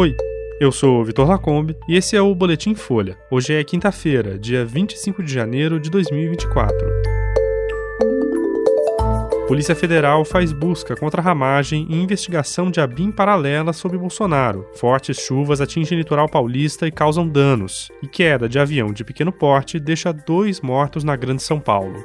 Oi, eu sou Vitor Lacombe e esse é o Boletim Folha. Hoje é quinta-feira, dia 25 de janeiro de 2024. Polícia Federal faz busca contra ramagem e investigação de ABIN paralela sobre Bolsonaro. Fortes chuvas atingem litoral paulista e causam danos. E queda de avião de pequeno porte deixa dois mortos na Grande São Paulo.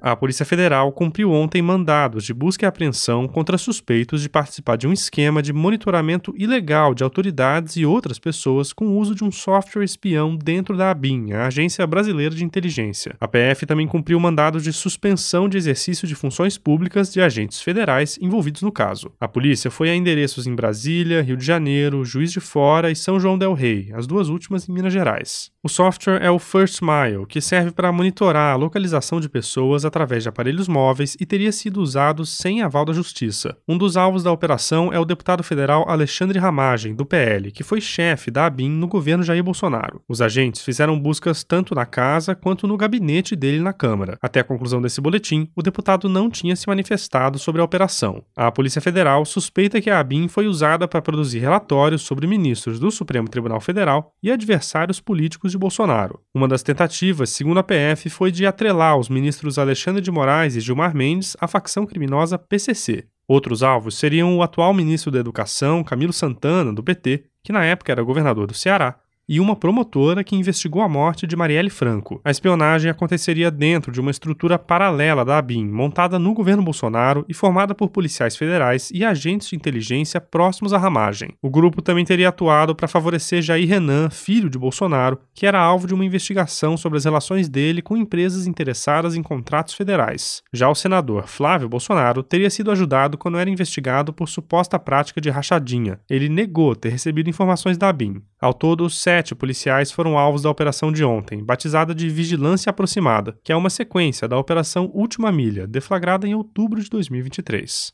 A Polícia Federal cumpriu ontem mandados de busca e apreensão contra suspeitos de participar de um esquema de monitoramento ilegal de autoridades e outras pessoas com o uso de um software espião dentro da ABIN, a Agência Brasileira de Inteligência. A PF também cumpriu mandados de suspensão de exercício de funções públicas de agentes federais envolvidos no caso. A polícia foi a endereços em Brasília, Rio de Janeiro, Juiz de Fora e São João del Rei, as duas últimas em Minas Gerais. O software é o First Mile, que serve para monitorar a localização de pessoas através de aparelhos móveis e teria sido usado sem aval da Justiça. Um dos alvos da operação é o deputado federal Alexandre Ramagem, do PL, que foi chefe da ABIN no governo Jair Bolsonaro. Os agentes fizeram buscas tanto na casa quanto no gabinete dele na Câmara. Até a conclusão desse boletim, o deputado não tinha se manifestado sobre a operação. A Polícia Federal suspeita que a ABIN foi usada para produzir relatórios sobre ministros do Supremo Tribunal Federal e adversários políticos de Bolsonaro. Uma das tentativas, segundo a PF, foi de atrelar os ministros Alexandre Alexandre de Moraes e Gilmar Mendes à facção criminosa PCC. Outros alvos seriam o atual ministro da Educação, Camilo Santana, do PT, que na época era governador do Ceará, e uma promotora que investigou a morte de Marielle Franco. A espionagem aconteceria dentro de uma estrutura paralela da ABIN, montada no governo Bolsonaro e formada por policiais federais e agentes de inteligência próximos à ramagem. O grupo também teria atuado para favorecer Jair Renan, filho de Bolsonaro, que era alvo de uma investigação sobre as relações dele com empresas interessadas em contratos federais. Já o senador Flávio Bolsonaro teria sido ajudado quando era investigado por suposta prática de rachadinha. Ele negou ter recebido informações da ABIN. Ao todo, sete policiais foram alvos da operação de ontem, batizada de Vigilância Aproximada, que é uma sequência da Operação Última Milha, deflagrada em outubro de 2023.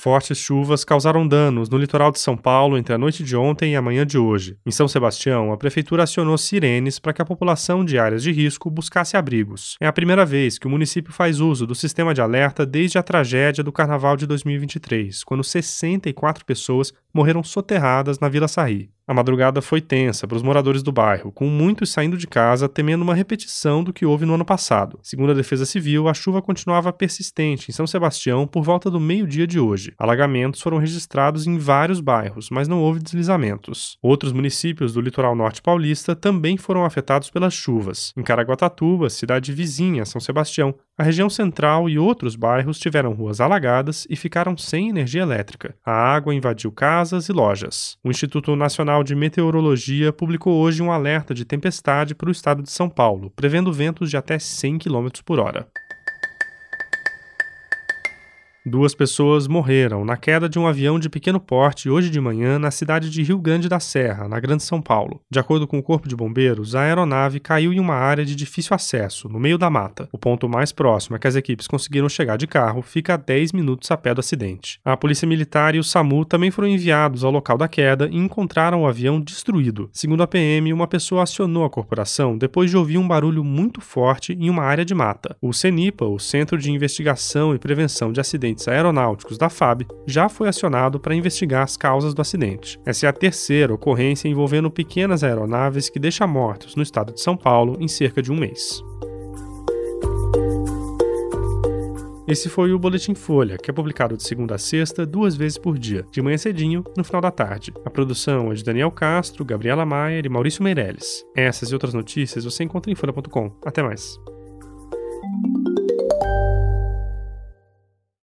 Fortes chuvas causaram danos no litoral de São Paulo entre a noite de ontem e a manhã de hoje. Em São Sebastião, a prefeitura acionou sirenes para que a população de áreas de risco buscasse abrigos. É a primeira vez que o município faz uso do sistema de alerta desde a tragédia do Carnaval de 2023, quando 64 pessoas morreram soterradas na Vila Sarri. A madrugada foi tensa para os moradores do bairro, com muitos saindo de casa temendo uma repetição do que houve no ano passado. Segundo a Defesa Civil, a chuva continuava persistente em São Sebastião por volta do meio-dia de hoje. Alagamentos foram registrados em vários bairros, mas não houve deslizamentos. Outros municípios do litoral norte paulista também foram afetados pelas chuvas. Em Caraguatatuba, cidade vizinha a São Sebastião, a região central e outros bairros tiveram ruas alagadas e ficaram sem energia elétrica. A água invadiu casas e lojas. O Instituto Nacional de Meteorologia publicou hoje um alerta de tempestade para o estado de São Paulo, prevendo ventos de até 100 km por hora. Duas pessoas morreram na queda de um avião de pequeno porte hoje de manhã na cidade de Rio Grande da Serra, na Grande São Paulo. De acordo com o Corpo de Bombeiros, a aeronave caiu em uma área de difícil acesso, no meio da mata. O ponto mais próximo a que as equipes conseguiram chegar de carro fica a 10 minutos a pé do acidente. A Polícia Militar e o SAMU também foram enviados ao local da queda e encontraram o avião destruído. Segundo a PM, uma pessoa acionou a corporação depois de ouvir um barulho muito forte em uma área de mata. O CENIPA, o Centro de Investigação e Prevenção de Acidentes acidentes aeronáuticos da FAB já foi acionado para investigar as causas do acidente. Essa é a terceira ocorrência envolvendo pequenas aeronaves que deixa mortos no estado de São Paulo em cerca de um mês. Esse foi o Boletim Folha, que é publicado de segunda a sexta, duas vezes por dia, de manhã cedinho, no final da tarde. A produção é de Daniel Castro, Gabriela Maier e Maurício Meirelles. Essas e outras notícias você encontra em folha.com. Até mais.